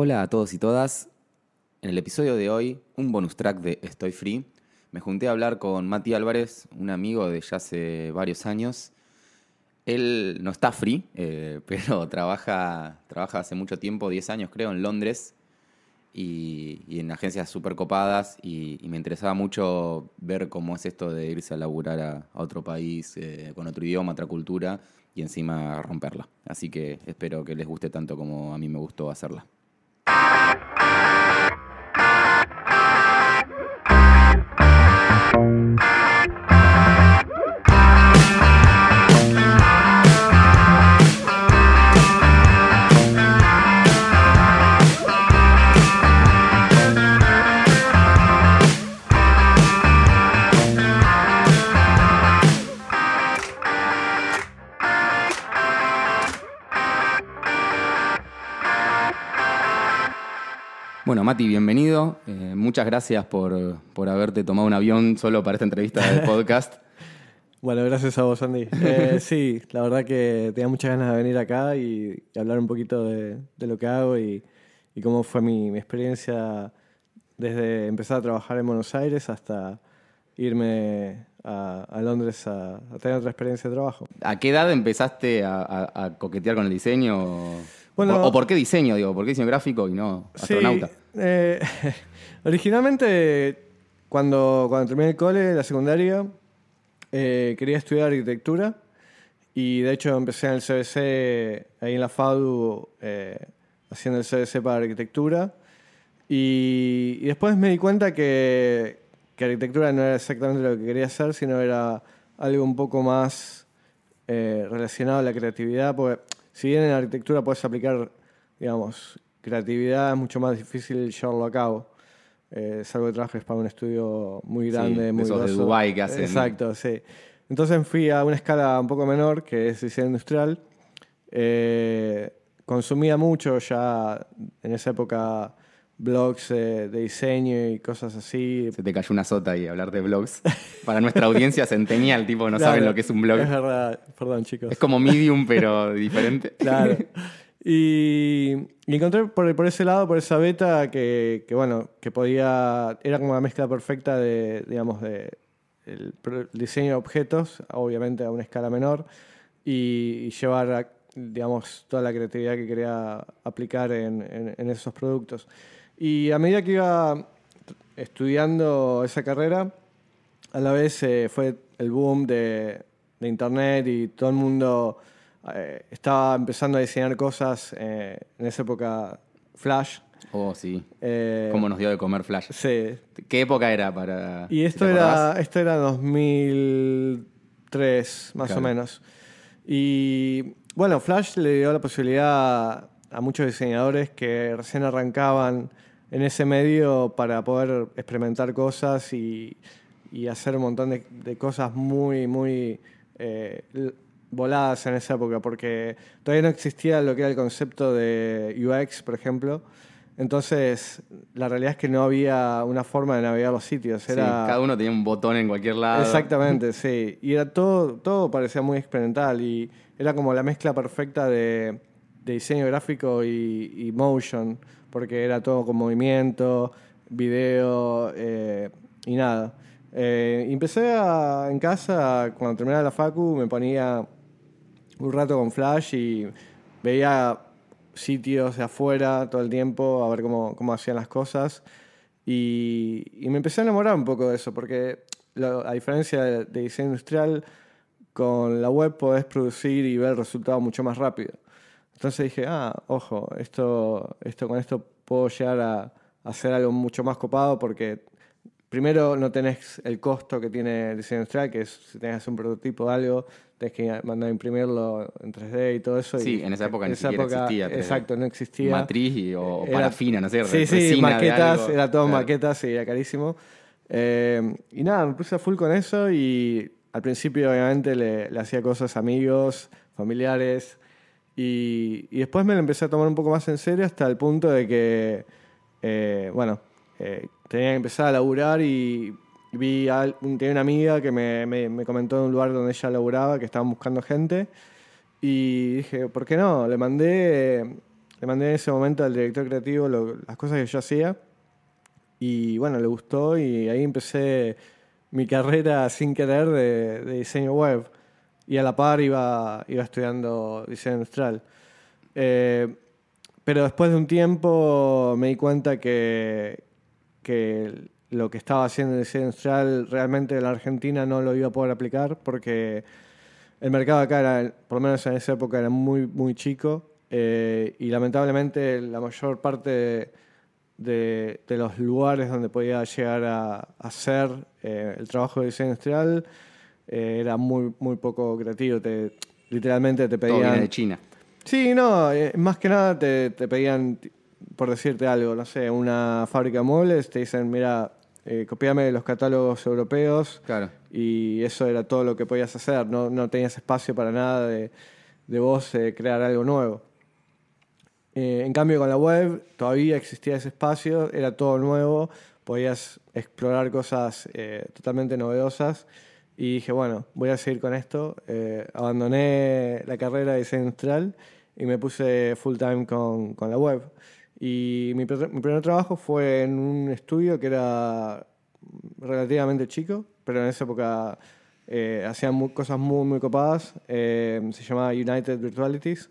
Hola a todos y todas. En el episodio de hoy, un bonus track de Estoy Free. Me junté a hablar con Mati Álvarez, un amigo de ya hace varios años. Él no está free, eh, pero trabaja, trabaja hace mucho tiempo, 10 años creo, en Londres y, en agencias súper copadas. Y, y me interesaba mucho ver cómo es esto de irse a laburar a, a otro país eh, con otro idioma, otra cultura y encima romperla. Así que espero que les guste tanto como a mí me gustó hacerla. Bueno, Mati, bienvenido. Eh, muchas gracias por, por haberte tomado un avión solo para esta entrevista del podcast. Bueno, gracias a vos, Andy. Eh, sí, la verdad que tenía muchas ganas de venir acá y, y hablar un poquito de, de lo que hago y, y cómo fue mi, mi, experiencia desde empezar a trabajar en Buenos Aires hasta irme a, a Londres a, a, tener otra experiencia de trabajo. ¿A qué edad empezaste a, a, a coquetear con el diseño? Bueno, o, o, por qué diseño? Digo, ¿por qué diseño gráfico y no astronauta? Sí, eh, originalmente, cuando, cuando terminé el cole, la secundaria, eh, quería estudiar arquitectura y de hecho empecé en el CBC, ahí en la FADU, eh, haciendo el CBC para arquitectura. Y, y, después me di cuenta que, que, arquitectura no era exactamente lo que quería hacer, sino era algo un poco más eh, relacionado a la creatividad, porque si bien en arquitectura puedes aplicar, digamos, creatividad, es mucho más difícil llevarlo a cabo. Eh, salvo que trabajes para un estudio muy grande, sí, muy esos de Dubai que hacen. Exacto, sí. Entonces fui a una escala un poco menor, que es diseño industrial. Eh, consumía mucho ya en esa época blogs eh, de diseño y cosas así. Se te cayó una sota ahí hablar de blogs. Para nuestra audiencia centenial, tipo, no claro, saben lo que es un blog. Es verdad, perdón chicos. Es como Medium, pero diferente. Claro. Y, y, encontré por, por, ese lado, por esa beta, que, que, bueno, que podía, era como una mezcla perfecta de, digamos, de el, diseño de objetos, obviamente a una escala menor, y, y llevar, a, digamos, toda la creatividad que quería aplicar en, en, en, esos productos. Y a medida que iba estudiando esa carrera, a la vez eh, fue el boom de, de Internet y todo el mundo eh, estaba empezando a diseñar cosas eh, en esa época Flash. Oh, sí. ¿Cómo nos dio de comer Flash? Sí. ¿Qué época era para.? Y esto, era, esto era 2003, más claro. o menos. Y bueno, Flash le dio la posibilidad a muchos diseñadores que recién arrancaban en ese medio para poder experimentar cosas y, y hacer un montón de, de cosas muy, muy eh, voladas en esa época, porque todavía no existía lo que era el concepto de UX, por ejemplo. Entonces, la realidad es que no había una forma de navegar los sitios. Era... Sí, cada uno tenía un botón en cualquier lado. Exactamente, sí. Y era todo, todo parecía muy experimental y era como la mezcla perfecta de, de diseño gráfico y, y, motion, porque era todo con movimiento, video eh, y nada. Eh, empecé a, en casa, cuando terminaba la facu, me ponía un rato con Flash y veía sitios de afuera todo el tiempo a ver cómo, cómo hacían las cosas. Y, y, me empecé a enamorar un poco de eso, porque lo, a diferencia de, de, diseño industrial, con la web podés producir y ver el resultado mucho más rápido. Entonces dije, ah, ojo, esto, esto con esto puedo llegar a, a hacer algo mucho más copado porque primero no tenés el costo que tiene el diseño industrial, que es si tenés un prototipo de algo, tenés que mandar a imprimirlo en 3D y todo eso. Sí, y en esa época en ni siquiera época, existía. Exacto, no existía. Matriz y, o era, parafina, no sé. Sí, sí, maquetas, era todo claro. maquetas y era carísimo. Eh, y nada, me puse a full con eso y al principio obviamente le, le hacía cosas a amigos, familiares. Y, y, después me lo empecé a tomar un poco más en serio hasta el punto de que, eh, bueno, eh, tenía que empezar a laburar y vi a, tenía una amiga que me, me, me, comentó de un lugar donde ella laburaba, que estaban buscando gente. Y dije, ¿por qué no? Le mandé le mandé en ese momento al director creativo lo- las cosas que yo hacía. Y bueno, le gustó y ahí empecé mi carrera sin querer de, de diseño web. Y a la par iba, iba estudiando diseño industrial. Eh, pero después de un tiempo me di cuenta que, que lo que estaba haciendo en diseño industrial realmente en la Argentina no lo iba a poder aplicar porque el mercado acá, era, por lo menos en esa época, era muy, muy chico eh, y lamentablemente la mayor parte de, de- los lugares donde podía llegar a hacer eh, el trabajo de diseño industrial eh, era muy, muy poco creativo. Te, literalmente te Todo viene pedían... de China. Sí, no, eh, más que nada te, te pedían, por decirte algo, no sé, una fábrica de muebles, te dicen, mira, eh, copiame los catálogos europeos Claro. y eso era todo lo que podías hacer, no, no tenías espacio para nada de, de vos eh, crear algo nuevo. Eh, en cambio con la web todavía existía ese espacio, era todo nuevo, podías explorar cosas eh, totalmente novedosas y dije, bueno, voy a seguir con esto. Eh, abandoné la carrera de industrial y me puse full time con, con la web. Y mi, mi primer trabajo fue en un estudio que era relativamente chico, pero en esa época eh, hacían mu- cosas muy, muy copadas. Eh, se llamaba United Virtualities.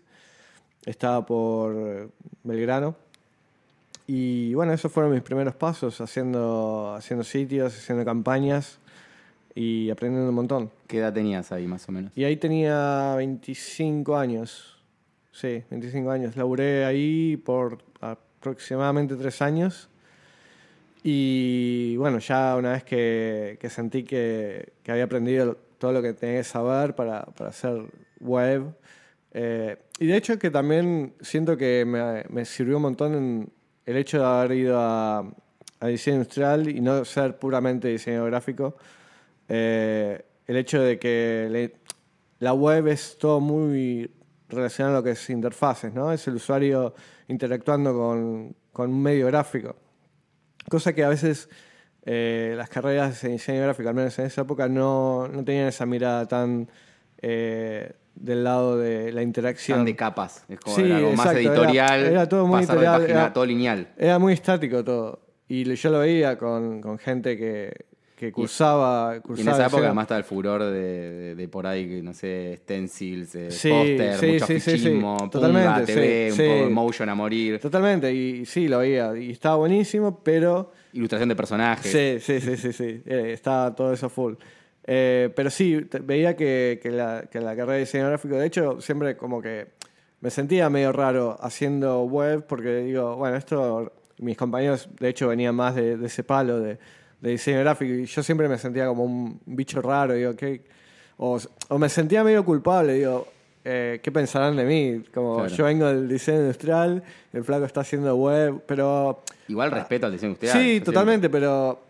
Estaba por Belgrano. Y bueno, esos fueron mis primeros pasos, haciendo, haciendo sitios, haciendo campañas y aprendiendo un montón. ¿Qué edad tenías ahí, más o menos? Y ahí tenía 25 años. Sí, 25 años. Laburé ahí por aproximadamente tres años. Y bueno, ya una vez que, que sentí que, que había aprendido todo lo que tenía que saber para, para hacer web. eh, y de hecho que también siento que me, me sirvió un montón en el hecho de haber ido a, a diseño industrial y no ser puramente diseño gráfico. Eh, el hecho de que le- la web es todo muy relacionado a lo que es interfaces, ¿no? Es el usuario interactuando con, con un medio gráfico. Cosa que a veces eh, las carreras de diseño gráfico, al menos en esa época, no, no tenían esa mirada tan eh, del lado de la interacción. Tan de capas. Es como Sí, era algo más exacto, era- editorial. era todo muy pasar de editorial, página, era- todo lineal. Era muy estático todo. Y yo lo veía con, con gente que, que cursaba, Y en cursaba esa época además estaba el furor de, de- de por ahí, no sé, stencils, eh, Sí, póster, sí, mucho sí, sí, sí. fichismo, punga, Totalmente, TV, sí, un poco sí. de motion a morir, Totalmente, y sí, lo veía. Y estaba buenísimo, pero ilustración de personajes. Sí, sí, sí, sí, sí. Eh, estaba todo eso full. Eh, pero sí, veía que, que la, que la carrera de diseño gráfico, de hecho, siempre como que me sentía medio raro haciendo web porque digo, bueno, esto, mis compañeros de hecho venían más de, de ese palo de, de diseño gráfico y yo siempre me sentía como un bicho raro, digo, ¿qué? O, o me sentía medio culpable, digo, eh, ¿qué pensarán de mí? Como Claro. yo vengo del diseño industrial, el flaco está haciendo web, pero... Igual respeto al diseño industrial. Sí, totalmente, pero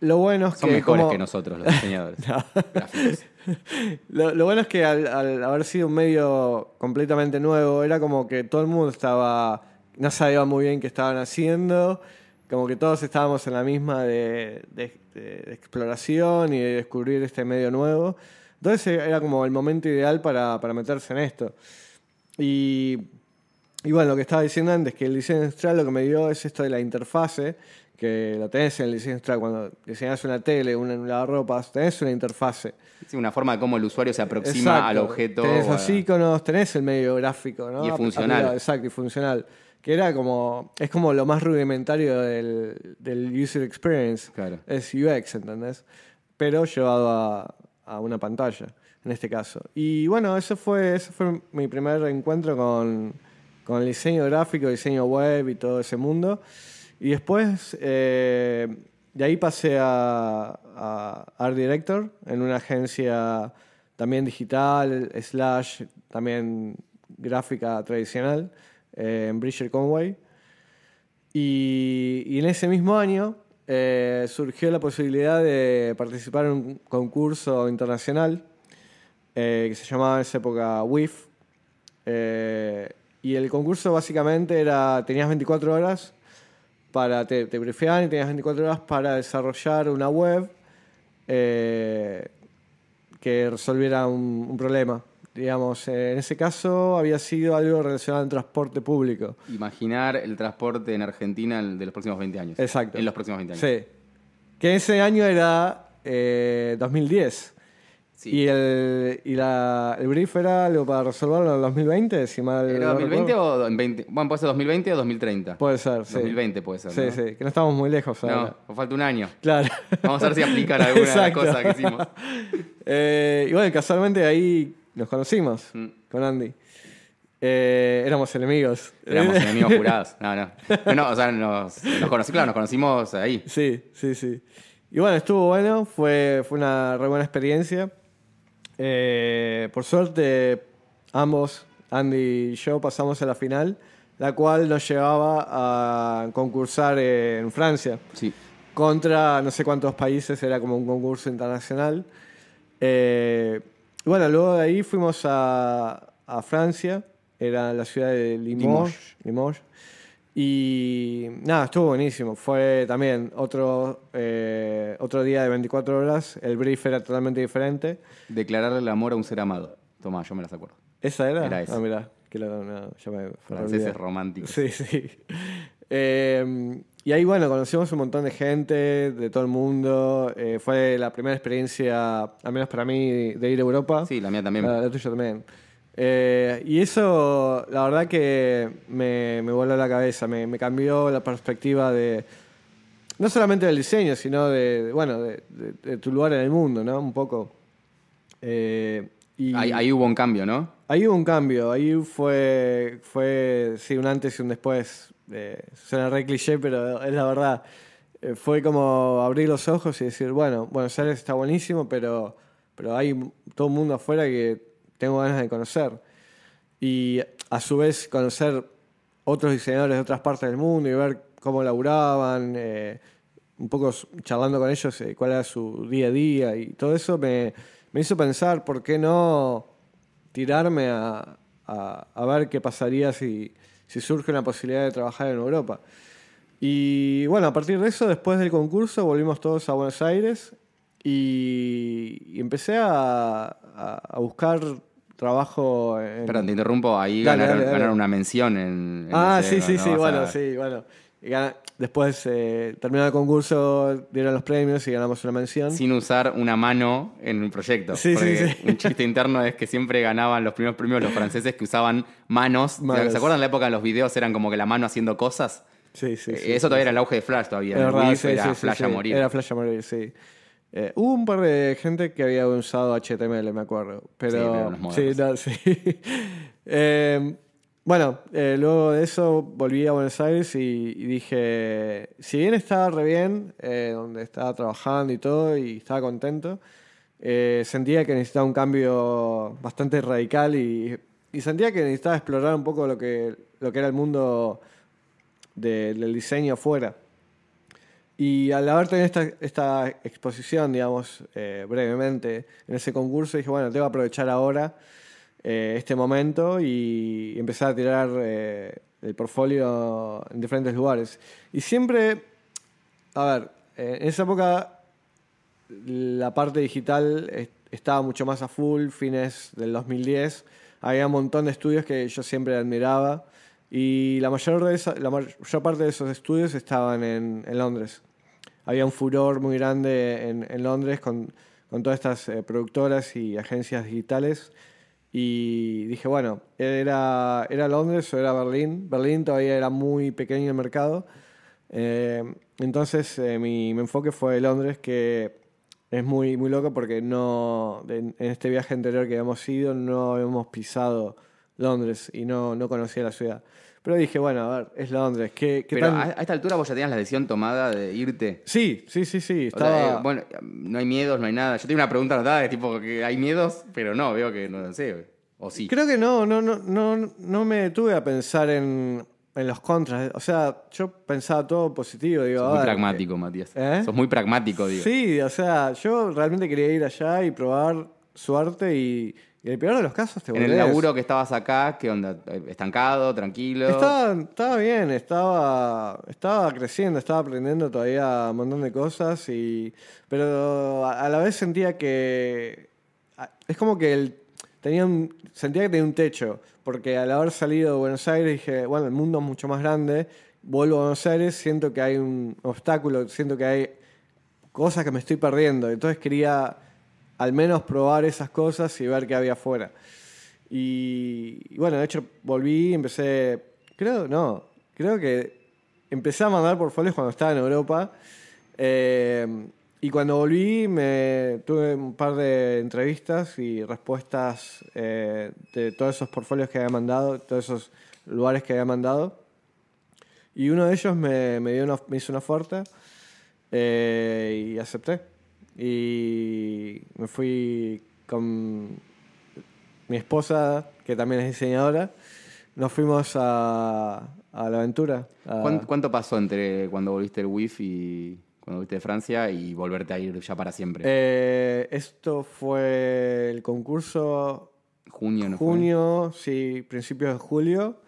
lo bueno es Son que. mejores como- que nosotros, los diseñadores. Lo, lo bueno es que al, al haber sido un medio completamente nuevo, era como que todo el mundo estaba. No sabía muy bien qué estaban haciendo. Como que todos estábamos en la misma de, de- de- exploración y de descubrir este medio nuevo. Entonces era como el momento ideal para, para meterse en esto. Y, y bueno, lo que estaba diciendo antes, que el diseño industrial lo que me dio es esto de la interfase, que lo tenés en el diseño industrial. Cuando diseñas una tele, una, un lavarropas, tenés una interfase. Sí, una forma de cómo el usuario se aproxima Exacto. al objeto. Tenés o a- los iconos, tenés el medio gráfico, ¿no? Y es funcional. aplicado, exacto, y funcional. Que era como. Es como lo más rudimentario del, del user experience. Claro. Es UX, ¿entendés? Pero llevado a, a una pantalla, en este caso. Y bueno, ese fue, ese fue mi primer encuentro con, con el diseño gráfico, diseño web y todo ese mundo. Y después, eh, de ahí pasé a, a Art Director en una agencia también digital, slash, también gráfica tradicional, eh, en Bridger Conway. Y, y en ese mismo año eh, surgió la posibilidad de participar en un concurso internacional eh, que se llamaba en esa época WIF. Eh, y el concurso básicamente era, tenías 24 horas para, te, te y tenías 24 horas para desarrollar una web eh, que resolviera un, un problema digamos, eh, en ese caso había sido algo relacionado al transporte público. Imaginar el transporte en Argentina de los próximos 20 años. Exacto. En los próximos 20 años. Sí. Que ese año era eh, 2010. Sí. Y, el, y la, el brief era algo para resolverlo en el 2020, si mal ¿Era no 2020 recuerdo. o en 20? Bueno, puede ser 2020 o 2030. Puede ser, sí. 2020 puede ser. Sí, ¿no? sí, que no estamos muy lejos ahora. No, falta un año. Claro. Vamos a ver si aplican alguna de las Exacto. cosas que hicimos. Eh, y bueno, casualmente ahí nos conocimos Mm. con Andy. Eh, éramos enemigos. Éramos enemigos jurados. No, no. No, no, o sea, nos, nos conocí, claro, nos conocimos ahí. Sí, sí, sí. Y bueno, estuvo bueno, fue, fue una re buena experiencia. Eh, por suerte, ambos, Andy y yo, pasamos a la final, la cual nos llevaba a concursar en Francia Sí. contra no sé cuántos países, era como un concurso internacional. Eh, bueno, luego de ahí fuimos a, a Francia, era la ciudad de Limoges. Limoges. Y nada, estuvo buenísimo. Fue también otro, eh, otro día de 24 horas. El brief era totalmente diferente. Declararle el amor a un ser amado. Tomá, yo me las acuerdo. ¿Esa era? Era esa. Ah, mirá, que lo, no, ya me Franceses románticos. Sí, sí. Eh, y ahí, bueno, conocimos un montón de gente de todo el mundo. Eh, fue la primera experiencia, al menos para mí, de ir a Europa. Sí, la mía también. La, la tuya también. Eh, y eso, la verdad que me, me voló la cabeza, me, me cambió la perspectiva de, no solamente del diseño, sino de, de, bueno, de, de- de tu lugar en el mundo, ¿no? Un poco. Eh, y Ahí, ahí hubo un cambio, ¿no? ahí hubo un cambio, ahí fue, fue sí, un antes y un después. Eh, suena re cliché, pero es la verdad. Eh, fue como abrir los ojos y decir, bueno, Buenos Aires está buenísimo, pero, pero hay todo un mundo afuera que tengo ganas de conocer. Y a su vez conocer otros diseñadores de otras partes del mundo y ver cómo laburaban, eh, un poco charlando con ellos eh, cuál era su día a día y todo eso me, me hizo pensar por qué no tirarme a, a- a ver qué pasaría si, si surge una posibilidad de trabajar en Europa. Y bueno, a partir de eso, después del concurso, volvimos todos a Buenos Aires y, y empecé a, a- a buscar trabajo en... Perdón, te interrumpo. Ahí Dale, ganaron, dale, dale. ganaron una mención en. en Ah, sí, sí, sí, bueno, a- sí, bueno. Y gana- Después eh, terminó el concurso, dieron los premios y ganamos una mención. Sin usar una mano en el proyecto. Sí, sí, sí. Un chiste interno es que siempre ganaban los primeros premios los franceses que usaban manos. Manos. ¿Se acuerdan la época de los videos? Eran como que la mano haciendo cosas. Sí, sí, Eh, sí. Eso todavía era el auge de Flash todavía. Era sí, Flash a morir. Era Flash a morir, sí. Eh, hubo un par de gente que había usado HTML, me acuerdo. Pero, Sí, pero modernos. no, sí. Eh, bueno, eh, luego de eso volví a Buenos Aires y, dije, si bien estaba re bien, eh, donde estaba trabajando y todo, y estaba contento, eh, sentía que necesitaba un cambio bastante radical y, y sentía que necesitaba explorar un poco lo que, lo que era el mundo de- del diseño afuera. Y al haber tenido esta, esta exposición, digamos, brevemente en ese concurso, dije, bueno, tengo que aprovechar ahora eh, este momento y empezar a tirar eh, el portfolio en diferentes lugares. Y siempre, a ver, eh, en esa época la parte digital es- estaba mucho más a full, fines del 2010. Había un montón de estudios que yo siempre admiraba y la mayor, de esa- la mayor parte de esos estudios estaban en, en Londres. Había un furor muy grande en, en Londres con, con todas estas eh, productoras y agencias digitales. Y dije, bueno, ¿era, ¿era Londres o era Berlín? Berlín todavía era muy pequeño el mercado. Eh, entonces eh, mi, mi enfoque fue Londres, que es muy, muy loco porque no, en, en este viaje anterior que habíamos ido no habíamos pisado Londres y no, no conocía la ciudad. Pero dije, bueno, a ver, es Londres. ¿Qué, qué Pero tan- a, esta altura vos ya tenías la decisión tomada de irte. Sí, sí, sí, sí. O sea, Estaba... eh, bueno, no hay miedos, no hay nada. Yo tengo una pregunta anotada de tipo que hay miedos, pero no, veo que no sé. O sí. Creo que no, no, no, no, no me detuve a pensar en, en los contras. O sea, yo pensaba todo positivo. Digo, Sos muy pragmático, Matías. ¿Eh? Sos muy pragmático, digo. Sí, o sea, yo realmente quería ir allá y probar suerte y, y en el peor de los casos te En el laburo que estabas acá, ¿qué onda? ¿Estancado, tranquilo? Estaba, estaba bien, estaba, estaba creciendo, estaba aprendiendo todavía un montón de cosas, y, pero a, a la vez sentía que es como que el- tenía un- sentía que tenía un techo, porque al haber salido de Buenos Aires dije, bueno, el mundo es mucho más grande, vuelvo a Buenos Aires, siento que hay un obstáculo, siento que hay cosas que me estoy perdiendo, entonces quería al menos probar esas cosas y ver qué había afuera. Y, bueno, de hecho volví, empecé, creo, no, creo que empecé a mandar portfolios cuando estaba en Europa. eh, y cuando volví me tuve un par de entrevistas y respuestas eh, de todos esos portfolios que había mandado, todos esos lugares que había mandado. Y uno de ellos me, me dio una- me hizo una oferta eh, y acepté. Y me fui con mi esposa, que también es diseñadora. Nos fuimos a, a la aventura. a- ¿Cuán- ¿Cuánto pasó entre cuando volviste el WIF y cuando volviste de Francia y volverte a ir ya para siempre? Eh, esto fue el concurso junio, ¿no fue? junio, sí, principios de julio.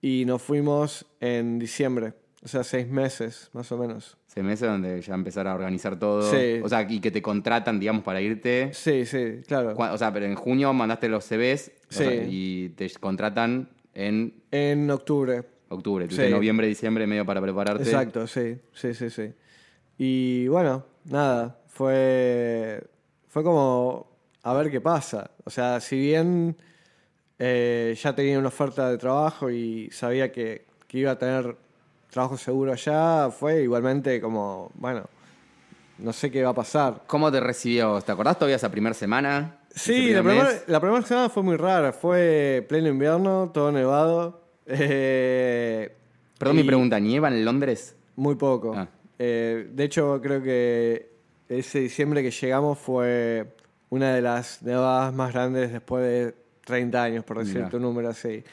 Y nos fuimos en diciembre. O sea, seis meses, más o menos. Seis meses donde ya empezar a organizar todo. Sí. O sea, y que te contratan, digamos, para irte. Sí, sí, claro. O sea, pero en junio mandaste los CVs o Sí. sea, y te contratan en En octubre. octubre. Sí. noviembre, diciembre, medio para prepararte. Exacto, sí, sí, sí, sí. Y bueno, nada, fue, fue como a ver qué pasa. O sea, si bien eh, ya tenía una oferta de trabajo y sabía que, que iba a tener trabajo seguro allá, fue igualmente como, bueno, no sé qué va a pasar. ¿Cómo te recibió? ¿Te acordás todavía esa primera semana? Sí, Ese la primer la primera semana fue muy rara, fue pleno invierno, todo nevado. eh, Perdón mi y- pregunta, ¿nieva en Londres? Muy poco. Ah. Eh, de hecho, creo que ese diciembre que llegamos fue una de las nevadas más grandes después de 30 años, por decir Mirá. tu número así.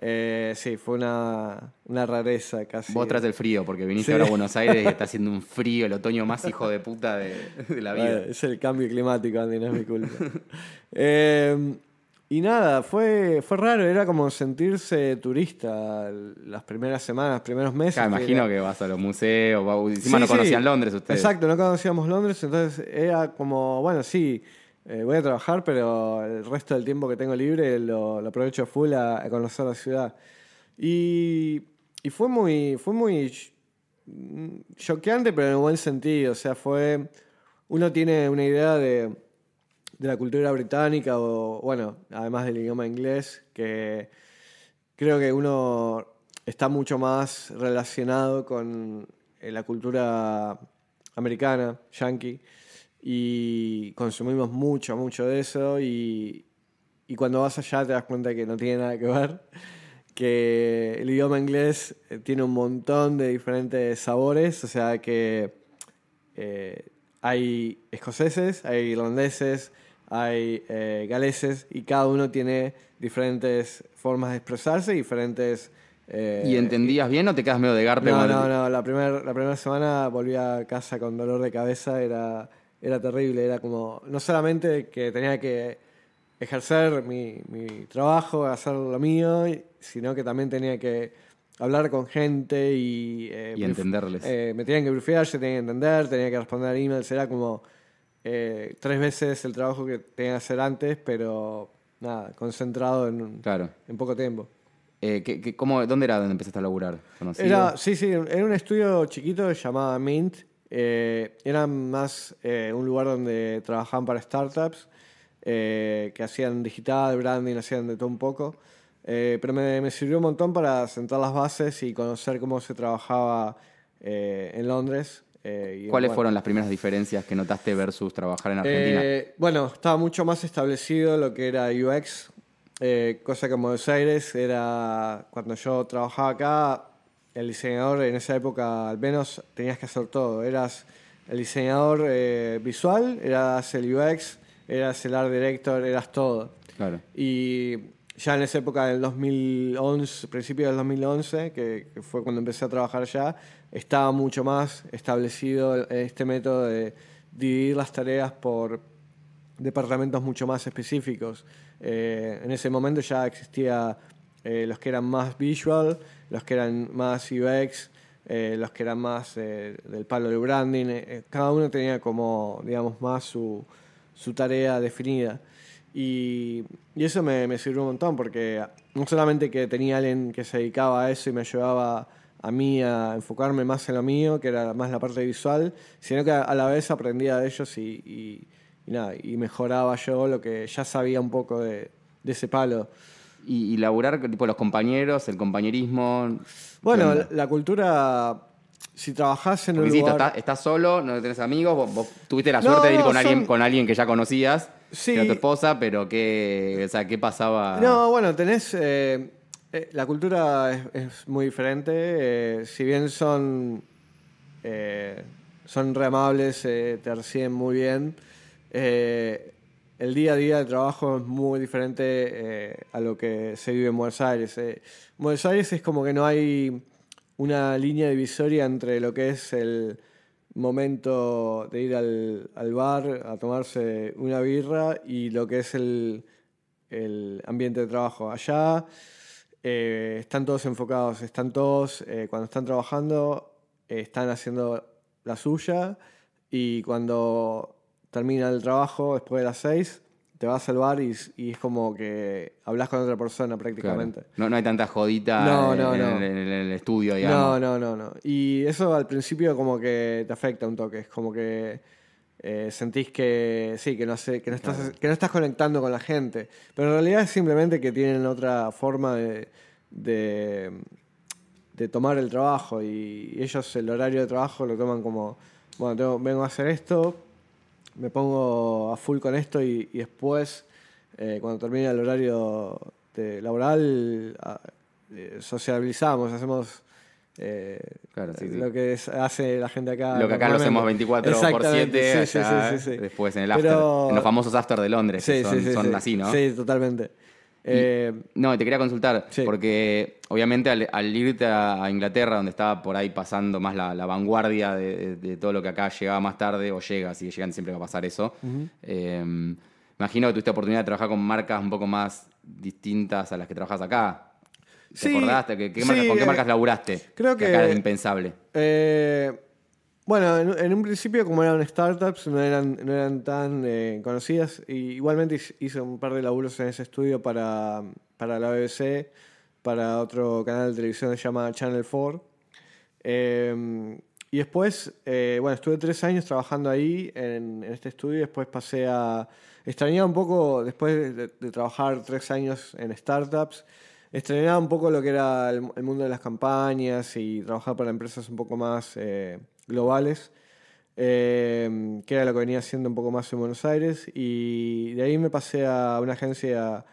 Eh, sí, fue una, una rareza casi. Vos tras el frío, porque viniste Sí. ahora a Buenos Aires y está haciendo un frío, el otoño más hijo de puta de, de la vida. Bueno, es el cambio climático, Andy, no es mi culpa. Eh, y nada, fue, fue raro, era como sentirse turista las primeras semanas, primeros meses. Claro, imagino era- que vas a los museos, va- encima Sí, no sí. conocían Londres ustedes. Exacto, no conocíamos Londres, entonces era como, bueno, sí, eh, voy a trabajar, pero el resto del tiempo que tengo libre lo, aprovecho full a, a conocer la ciudad. Y, y fue muy, fue muy mm, choqueante, pero en el buen sentido. O sea, fue. Uno tiene una idea de, de la cultura británica, o bueno, además del idioma inglés, que creo que uno está mucho más relacionado con eh, la cultura americana, yankee, y consumimos mucho, mucho de eso, y, y cuando vas allá te das cuenta que no tiene nada que ver, que el idioma inglés eh, tiene un montón de diferentes sabores, o sea que eh, hay escoceses, hay irlandeses, hay eh, galeses y cada uno tiene diferentes formas de expresarse, diferentes... eh, ¿Y entendías bien o te quedas medio de garpe? no, no, no. La primera la primera semana volví a casa con dolor de cabeza. Era, era terrible. Era como, no solamente que tenía que ejercer mi, mi trabajo, hacer lo mío, sino que también tenía que hablar con gente y... eh, Y entenderles. eh, me tenían que briefear, yo tenía que entender, tenía que responder emails. Era como eh, tres veces el trabajo que tenía que hacer antes, pero nada, concentrado en, Claro. en poco tiempo. Eh, ¿qué- qué- cómo, ¿Dónde era donde empezaste a laburar? Era, sí, sí, era un estudio chiquito llamado Mint. Eh, era más eh, un lugar donde trabajaban para startups eh, que hacían digital, branding, hacían de todo un poco. Eh, pero me, me sirvió un montón para sentar las bases y conocer cómo se trabajaba eh, en Londres. eh, y, ¿Cuáles bueno, fueron las primeras diferencias que notaste versus trabajar en Argentina? bueno, estaba mucho más establecido lo que era UX, cosa que en Buenos Aires era cuando yo trabajaba acá, el diseñador en esa época al menos tenías que hacer todo. Eras el diseñador eh, visual, eras el UX, eras el art director, eras todo. claro. Y ya en esa época del 2011, principio del 2011, que, que fue cuando empecé a trabajar ya, estaba mucho más establecido este método de dividir las tareas por departamentos mucho más específicos. Eh, en ese momento ya existía eh, los que eran más visual, los que eran más UX, eh, los que eran más eh, del palo del branding. eh, cada uno tenía como, digamos, más su, su tarea definida. Y, y eso me, me sirvió un montón porque no solamente que tenía alguien que se dedicaba a eso y me ayudaba a mí a enfocarme más en lo mío, que era más la parte visual, sino que a la vez aprendía de ellos y, y- y nada, y mejoraba yo lo que ya sabía un poco de, de ese palo. Y, y laburar tipo los compañeros, el compañerismo. Bueno, ¿qué la, cultura, si trabajás en un lugar... estás, estás solo, no tenés amigos, vos, vos tuviste la No, suerte de ir no, con alguien, son- con alguien que ya conocías, Sí. que era tu esposa, pero qué, o sea, ¿qué pasaba? No, bueno, tenés. eh, eh, la cultura es, es muy diferente. eh, si bien son. son re amables, te reciben muy bien. El día a día de trabajo es muy diferente eh, a lo que se vive en Buenos Aires. eh. En Buenos Aires es como que no hay una línea divisoria entre lo que es el momento de ir al, bar a tomarse una birra y lo que es el, el ambiente de trabajo. Allá eh, están todos enfocados, están todos, eh, cuando están trabajando, eh, están haciendo la suya y cuando termina el trabajo, después de las seis, te vas al bar y, y es como que hablas con otra persona Claro. prácticamente. No, no hay tanta jodita No, en, no, en no. el, en el estudio, No, digamos. no, no, no. Y eso al principio como que te afecta un toque. Es como que eh, sentís que sí, que no sé, que no estás, que no estás conectando con la gente. Pero en realidad es simplemente que tienen otra forma de, de, de tomar el trabajo. Y ellos el horario de trabajo lo toman como, bueno, tengo- vengo a hacer esto, me pongo a full con esto y, y después, eh, cuando termina el horario de laboral, a- eh, sociabilizamos, hacemos eh, Claro, sí, sí. lo que es- hace la gente acá. Lo que acá lo hacemos normalmente. 24 por Exactamente, 7, sí, sí, allá, sí, sí, sí. después en el after, Pero- en los famosos after de Londres, que son, son sí. así, ¿no? Sí, totalmente. Eh, No, te quería consultar, Sí. porque obviamente al, al irte a, a Inglaterra, donde estaba por ahí pasando más la, la vanguardia de, de todo lo que acá llegaba más tarde, o llega, sigue llegando, siempre va a pasar eso. Eh, me imagino que tuviste oportunidad de trabajar con marcas un poco más distintas a las que trabajas acá. ¿Te Sí, acordaste? ¿Qué, qué sí, marcas- ¿Con qué eh, marcas laburaste? creo que- acá era impensable. Eh, bueno, en, un principio, como eran startups, no eran, no eran tan eh, conocidas. Igualmente hice- un par de laburos en ese estudio para, para la BBC, para otro canal de televisión que se llama Channel 4. Eh, y después, eh, bueno, estuve tres años trabajando ahí en, este estudio. Después pasé a. Extrañaba un poco, después de, trabajar tres años en startups, extrañaba un poco lo que era el, el mundo de las campañas y trabajar para empresas un poco más eh, globales, eh, que era lo que venía haciendo un poco más en Buenos Aires. Y de ahí me pasé a una agencia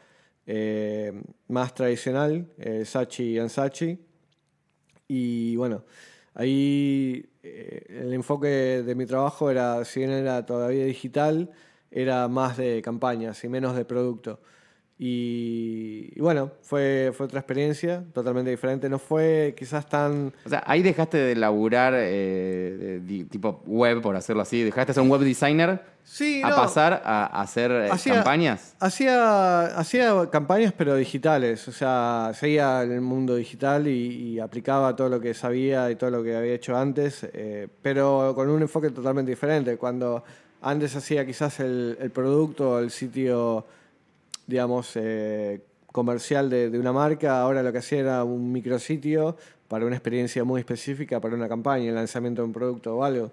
eh, más tradicional, eh, Sachi Sachi. Y bueno, ahí eh, el enfoque de mi trabajo era, si bien era todavía digital, era más de campañas y menos de producto. Y, y bueno, fue, fue otra experiencia totalmente diferente. No fue quizás tan... O sea, ahí dejaste de laburar eh, de- tipo web, por hacerlo así. Dejaste de ser un web designer Sí, a no. pasar a, a hacer eh, Hacía- campañas. Hacía, hacía campañas, pero digitales. O sea, seguía en el mundo digital y, y aplicaba todo lo que sabía y todo lo que había hecho antes, eh, pero con un enfoque totalmente diferente. Cuando antes hacía quizás el, el producto, el sitio, digamos, eh, comercial de, de una marca, ahora lo que hacía era un micrositio para una experiencia muy específica, para una campaña, el lanzamiento de un producto o algo.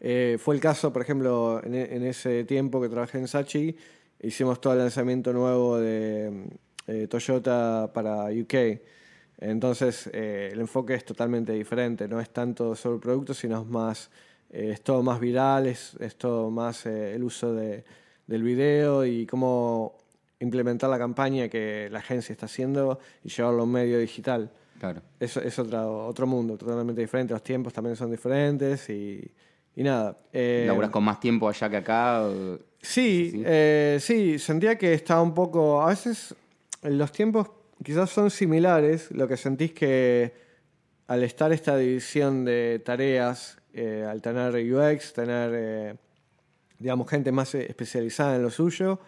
Eh, fue el caso, por ejemplo, en, ese tiempo que trabajé en Sachi, hicimos todo el lanzamiento nuevo de eh, Toyota para UK. Entonces, el enfoque es totalmente diferente. No es tanto sobre el producto, sino es más, es todo más viral, es, es todo más el uso de- del video y cómo implementar la campaña que la agencia está haciendo y llevarlo a un medio digital. Claro. Es, es otro, otro mundo, totalmente diferente. Los tiempos también son diferentes y, y nada. eh, ¿Laburás con más tiempo allá que acá? o- Sí, Sí. eh, sí, sentía que estaba un poco. A veces los tiempos quizás son similares. Lo que sentís que al estar esta división de tareas, eh, al tener UX, tener, eh, digamos, gente más eh, especializada en lo suyo,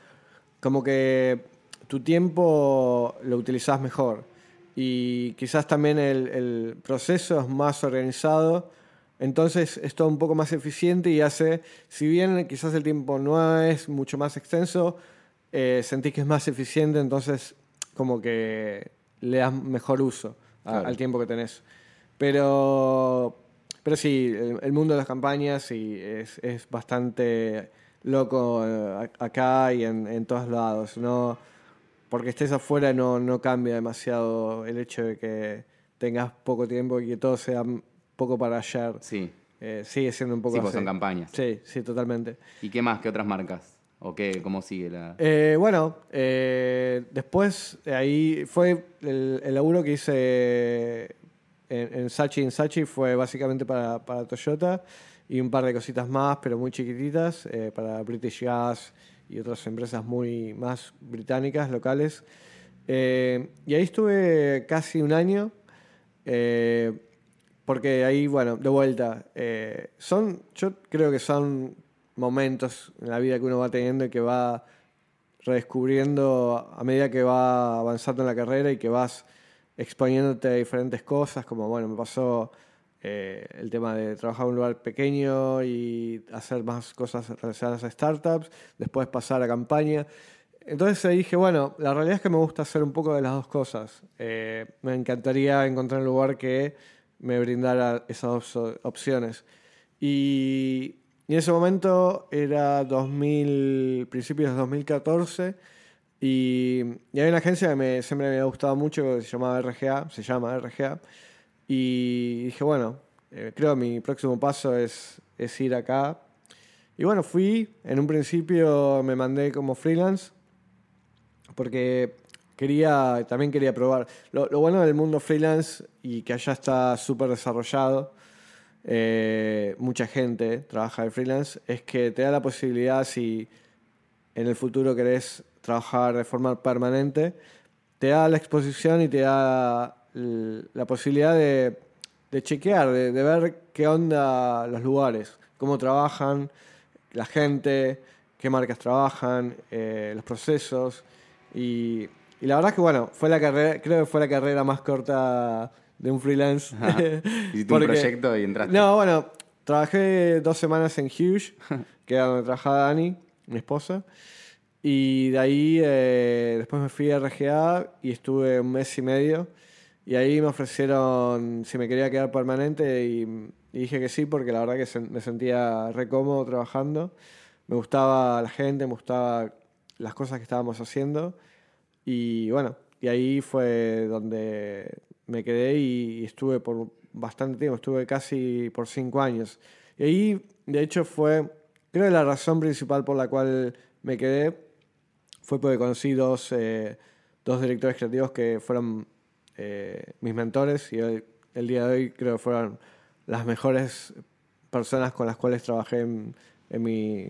como que tu tiempo lo utilizás mejor. Y quizás también el, el proceso es más organizado. Entonces es todo un poco más eficiente y hace, si bien quizás el tiempo no es mucho más extenso, eh, sentís que es más eficiente, entonces como que le das mejor uso a- Claro. al tiempo que tenés. Pero, pero sí, el, el mundo de las campañas sí, es, es bastante loco eh, acá y en, en todos lados. No, porque estés afuera no, no cambia demasiado el hecho de que tengas poco tiempo y que todo sea poco para ayer. Sí. Eh, sigue siendo un poco Sí, pues así. son campañas. Sí, sí, totalmente. ¿Y qué más? ¿Qué otras marcas? ¿O qué? ¿Cómo sigue la...? Eh, bueno, eh, después de ahí fue el, el laburo que hice en, en Sachi en Sachi fue básicamente para, para Toyota y un par de cositas más, pero muy chiquititas, eh, para British Gas y otras empresas muy más británicas, locales. Eh, y ahí estuve casi un año, eh, porque ahí, bueno, de vuelta, eh, son, yo creo que son momentos en la vida que uno va teniendo y que va redescubriendo a medida que va avanzando en la carrera y que vas exponiéndote a diferentes cosas, como bueno, me pasó eh, el tema de trabajar en un lugar pequeño y hacer más cosas relacionadas a startups, después pasar a campaña. Entonces dije, bueno, la realidad es que me gusta hacer un poco de las dos cosas. Eh, me encantaría encontrar un lugar que me brindara esas dos opciones. Y, y en ese momento era 2000, principios de 2014 y, y hay una agencia que me, siempre me ha gustado mucho que se llamaba RGA, se llama RGA y dije, bueno, eh, creo que mi próximo paso es, es ir acá. Y bueno, fui, en un principio me mandé como freelance porque quería, también quería probar. Lo, lo bueno del mundo freelance y que allá está súper desarrollado, eh, mucha gente trabaja de freelance, es que te da la posibilidad, si en el futuro querés trabajar de forma permanente, te da la exposición y te da la posibilidad de, de chequear, de, de ver qué onda los lugares, cómo trabajan la gente, qué marcas trabajan, eh, los procesos. Y, y la verdad es que, bueno, fue la carrera, creo que fue la carrera más corta de un freelance. Hiciste un proyecto y entraste. No, bueno, trabajé dos semanas en Huge, que era donde trabajaba Dani, mi esposa. Y de ahí eh, después me fui a RGA y estuve un mes y medio. Y ahí me ofrecieron si me quería quedar permanente y, y dije que sí porque la verdad que se- me sentía re cómodo trabajando. Me gustaba la gente, me gustaba las cosas que estábamos haciendo. Y bueno, y ahí fue donde me quedé y, y estuve por bastante tiempo, estuve casi por cinco años. Y ahí, de hecho, fue, creo la razón principal por la cual me quedé fue porque conocí dos, eh, dos directores creativos que fueron eh, mis mentores y hoy, el día de hoy creo que fueron las mejores personas con las cuales trabajé en, en mi,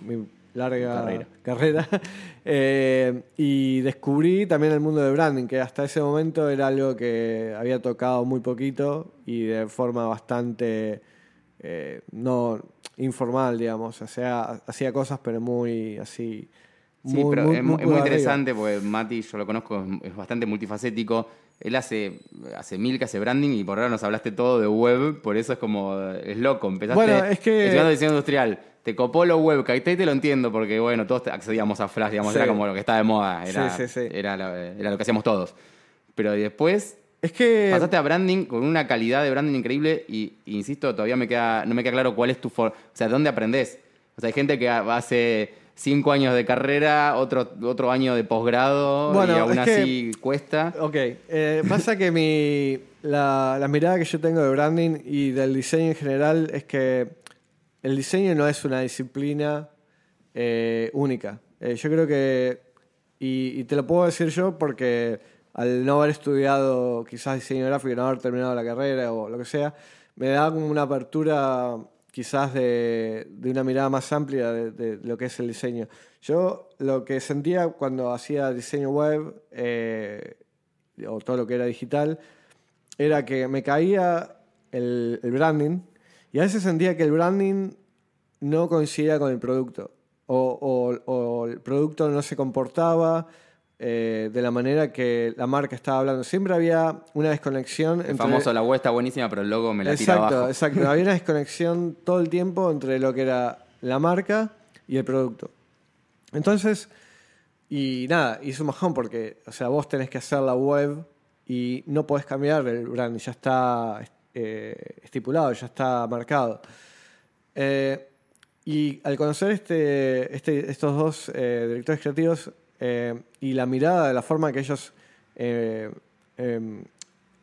mi larga Carrera. carrera. Eh, y descubrí también el mundo de branding, que hasta ese momento era algo que había tocado muy poquito y de forma bastante eh, no informal, digamos. O sea, hacía cosas, pero muy así. Sí, muy- pero muy- es, muy interesante porque Mati, yo lo conozco, es, bastante multifacético. Él hace, hace mil que hace branding y por ahora nos hablaste todo de web, por eso es como, es loco. Empezaste Bueno, es que- estudiando diseño industrial, te copó lo web, ahí te lo entiendo porque, bueno, todos accedíamos a Flash, digamos, Sí. era como lo que estaba de moda, era, Sí, sí, sí. Era, la- era lo que hacíamos todos. Pero después Es que. pasaste a branding con una calidad de branding increíble y, insisto, todavía me queda, no me queda claro cuál es tu for o sea, ¿dónde aprendés? O sea, hay gente que hace cinco años de carrera, otro, otro año de posgrado Bueno, y aún es que- así cuesta. Ok, eh, pasa que mi, la, la mirada que yo tengo de branding y del diseño en general es que el diseño no es una disciplina eh, única. Eh, yo creo que, y, y te lo puedo decir yo porque al no haber estudiado quizás diseño gráfico y no haber terminado la carrera o lo que sea, me da como una apertura quizás de, una mirada más amplia de, lo que es el diseño. Yo lo que sentía cuando hacía diseño web eh, o todo lo que era digital era que me caía el, branding y a veces sentía que el branding no coincidía con el producto o el producto no se comportaba eh, de la manera que la marca estaba hablando. Siempre había una desconexión El famoso la web está buenísima, pero el logo me la tira exacto, abajo. exacto. Había una desconexión todo el tiempo entre lo que era la marca y el producto. Entonces, y nada, hizo un bajón porque, o sea, vos tenés que hacer la web y no podés cambiar el branding, ya está eh, estipulado, ya está marcado. Eh, y al conocer este, este estos dos directores creativos y la mirada de la forma que ellos em,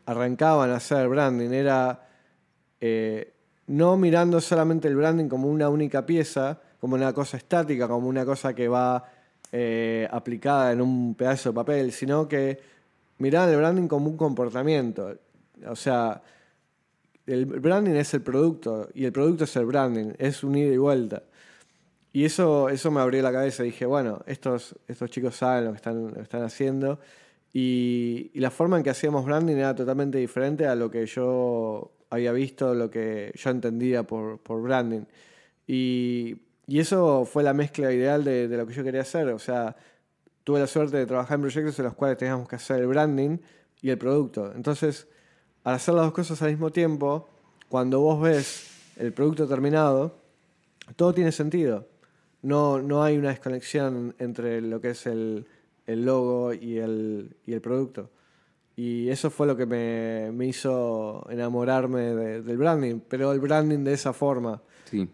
arrancaban a hacer branding, era no mirando solamente el branding como una única pieza, como una cosa estática, como una cosa que va eh, aplicada en un pedazo de papel, sino que miraban el branding como un comportamiento. O sea, el branding es el producto y el producto es el branding, es un ida y vuelta. Y eso, eso me abrió la cabeza. Dije, bueno, estos, estos chicos saben lo que están, están haciendo. Y, y, la forma en que hacíamos branding era totalmente diferente a lo que yo había visto, lo que yo entendía por, por branding. Y y eso fue la mezcla ideal de, lo que yo quería hacer. O sea, tuve la suerte de trabajar en proyectos en los cuales teníamos que hacer el branding y el producto. Entonces, al hacer las dos cosas al mismo tiempo, cuando vos ves el producto terminado, todo tiene sentido. No, no hay una desconexión entre lo que es el, logo y el, y el, producto. Y eso fue lo que me, hizo enamorarme del branding, pero el branding de esa forma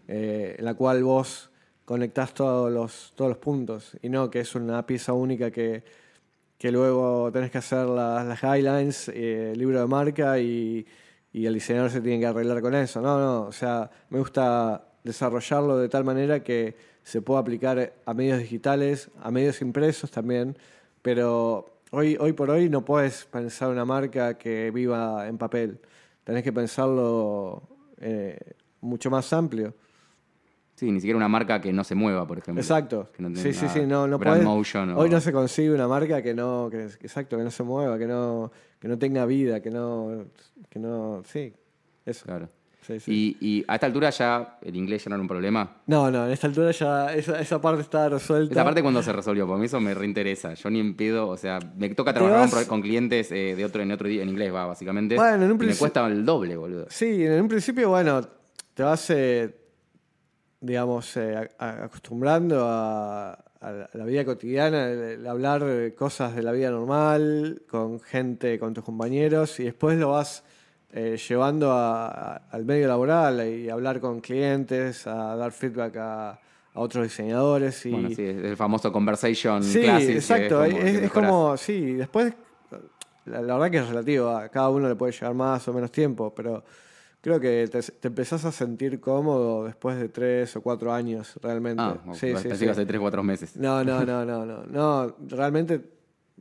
eh, en la cual vos conectás todos los, todos los puntos y no que es una pieza única que, que luego tenés que hacer las, las guidelines, eh, el libro de marca y, y, el diseñador se tiene que arreglar con eso. No, no, o sea, me gusta desarrollarlo de tal manera que se pueda aplicar a medios digitales, a medios impresos también, pero hoy, hoy por hoy no puedes pensar una marca que viva en papel. Tenés que pensarlo eh, mucho más amplio. Sí, ni siquiera una marca que no se mueva, por ejemplo. Exacto. sí, sí, sí, no, no Hoy no se consigue una marca que no, que, exacto, que no se mueva, que no, que no tenga vida, que no, que no, sí, eso. Claro. Y, a esta altura ya el inglés ya no era un problema. No, no, en esta altura ya esa, parte está resuelta. Esa parte cuando se resolvió, porque eso me reinteresa. Yo ni en pedo, o sea, me toca trabajar con clientes eh, de otro, en otro en inglés, va, básicamente. Bueno, en un Me cuesta el doble, boludo. Sí, en un principio, bueno, te vas, eh, digamos, eh, acostumbrando a, la vida cotidiana, el, hablar cosas de la vida normal, con gente, con tus compañeros, y después lo vas eh, llevando al medio laboral y hablar con clientes, a dar feedback a, otros diseñadores. Y... Bueno, sí, el famoso conversation sí, Exacto, es como, sí, después, la, la verdad que es relativo, a cada uno le puede llevar más o menos tiempo, pero Creo que te, empezás a sentir cómodo después de tres o cuatro años, realmente. Ah, sí, sí, sí. hace tres o cuatro meses. No, no, no, no, no. No, realmente,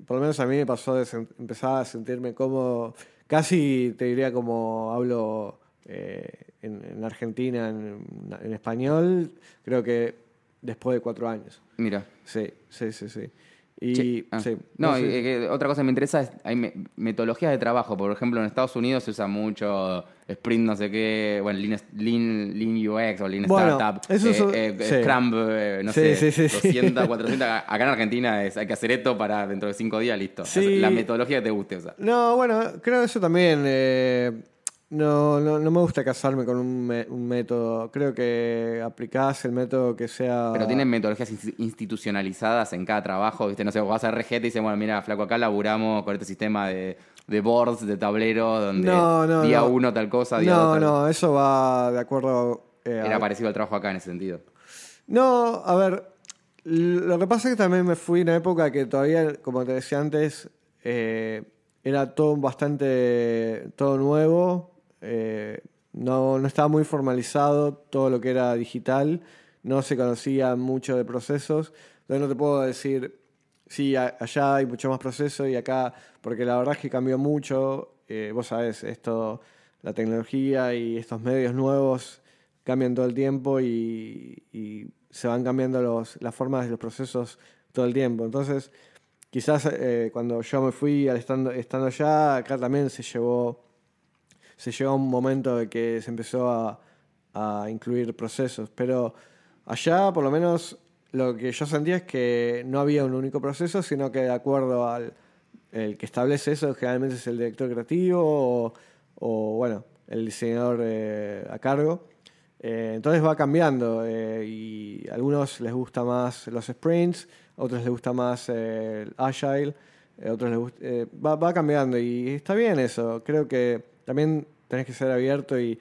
por lo menos a mí me pasó de empezar a sentirme cómodo. Casi te diría como hablo eh, en, Argentina, en, español, creo que después de cuatro años. Mira. Sí, sí, sí, sí. Y, ah. no, otra cosa que me interesa es, hay metodologías de trabajo. Por ejemplo, en Estados Unidos se usa mucho sprint no sé qué, bueno, Lean, lean, UX o Lean Startup, eso eh, eh, Scrum, eh, no sé, 200, 400. Acá en Argentina es, hay que hacer esto para dentro de cinco días, listo. la metodología que te guste usar. No, bueno, creo que eso también... No, no, no, me gusta casarme con un, un, método. Creo que aplicás el método que sea. Pero tienen metodologías institucionalizadas en cada trabajo. ¿viste? No sé, vos vas a RGT y dices, bueno, mira, flaco, acá laburamos con este sistema de, de boards, de tableros, donde día uno tal cosa, día No, no, eso va de acuerdo. Eh, Era parecido al trabajo acá en ese sentido. No, a ver. Lo que pasa es que también me fui en una época que todavía, como te decía antes, eh, era todo bastante. todo nuevo eh, no, no, estaba muy formalizado todo lo que era digital, no se conocía mucho de procesos, entonces no te puedo decir, sí, allá hay mucho más proceso y acá, porque la verdad es que cambió mucho, eh, vos sabés, esto, la tecnología y estos medios nuevos cambian todo el tiempo y, se van cambiando los, las formas de los procesos todo el tiempo. Entonces, quizás eh, cuando yo me fui al estando, estando allá, acá también se llevó se llegó a un momento de que se empezó a, incluir procesos. Pero allá, por lo menos, lo que yo sentía es que no había un único proceso, sino que de acuerdo al el que establece eso, generalmente es el director creativo o, bueno, el diseñador eh, a cargo. Eh, entonces va cambiando eh, y a algunos les gusta más los sprints, a otros les gusta más el agile, a otros les va, va, cambiando y está bien eso. Creo que también tenés que ser abierto y,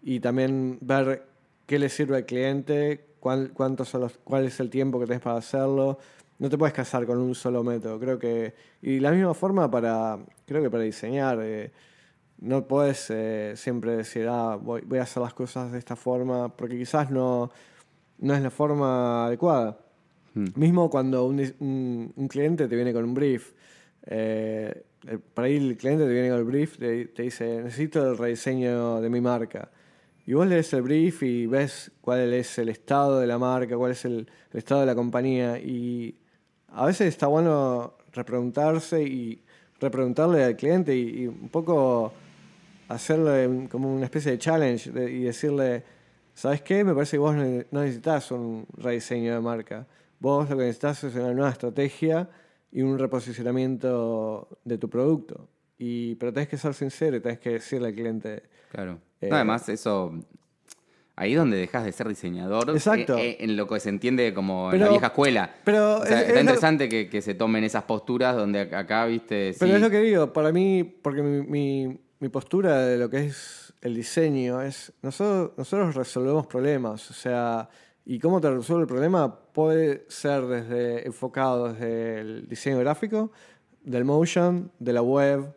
y también ver qué le sirve al cliente, cuál, cuántos son los, cuál es el tiempo que tenés para hacerlo. No te puedes casar con un solo método. Creo que y la misma forma para creo que para diseñar no puedes eh, siempre decir, ah, voy, a hacer las cosas de esta forma, porque quizás no, no es la forma adecuada. Hmm. Mismo cuando un, un, cliente te viene con un brief, eh, para ir el cliente te viene con el brief, te, te, dice, necesito el rediseño de mi marca. Y vos lees el brief y ves cuál es el estado de la marca, cuál es el, estado de la compañía. Y a veces está bueno repreguntarse y repreguntarle al cliente y un poco hacerle como una especie de challenge y decirle, ¿sabes qué? Me parece que vos no necesitas un rediseño de marca. Vos lo que necesitas es una nueva estrategia y un reposicionamiento de tu producto. Y, pero tenés que ser sincero y tenés que decirle al cliente. Claro. Eh, además, eso. Ahí es donde dejas de ser diseñador. Exacto. Eh, en lo que se entiende como en la vieja escuela. Pero está interesante que, que, se tomen esas posturas donde acá, viste. Pero es lo que digo, para mí, porque mi mi postura de lo que es el diseño es, nosotros, nosotros resolvemos problemas, o sea, y cómo te resuelve el problema puede ser desde enfocado desde el diseño gráfico, del motion, de la web.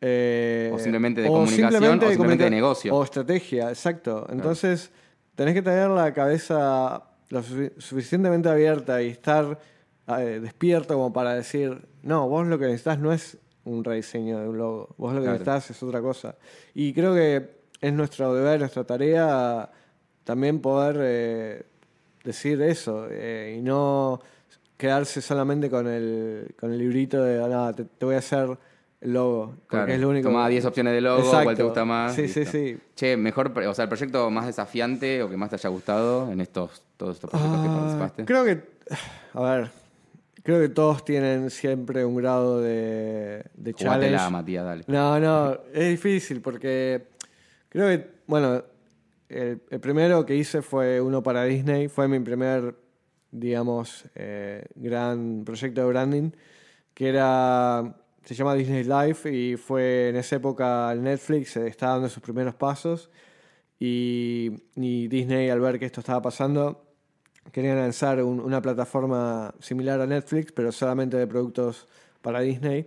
Eh, o simplemente de comunicación o simplemente de negocio. O estrategia, exacto. Entonces, tenés que tener la cabeza lo suficientemente abierta y estar eh, despierto como para decir, no, vos lo que necesitas no es un rediseño de un logo. Vos lo que necesitas es otra cosa. Y creo que es nuestro deber, nuestra tarea también poder eh, decir eso eh, y no quedarse solamente con el, con el librito de, ah, nada, te, voy a hacer el logo. Claro. Es lo único. Toma 10 opciones de logo, cuál te gusta más. Sí, sí, sí. Che, mejor, o sea, el proyecto más desafiante o que más te haya gustado en estos, todos estos proyectos que ah, participaste. Creo que, a ver, Creo que todos tienen siempre un grado de, de challenge. Matías, dale. No, no, es difícil porque creo que, bueno, el, primero que hice fue uno para Disney, fue mi primer, digamos, eh, gran proyecto de branding, que era, se llama Disney Life y fue en esa época Netflix estaba dando sus primeros pasos y, Disney al ver que esto estaba pasando querían lanzar una plataforma similar a Netflix, pero solamente de productos para Disney,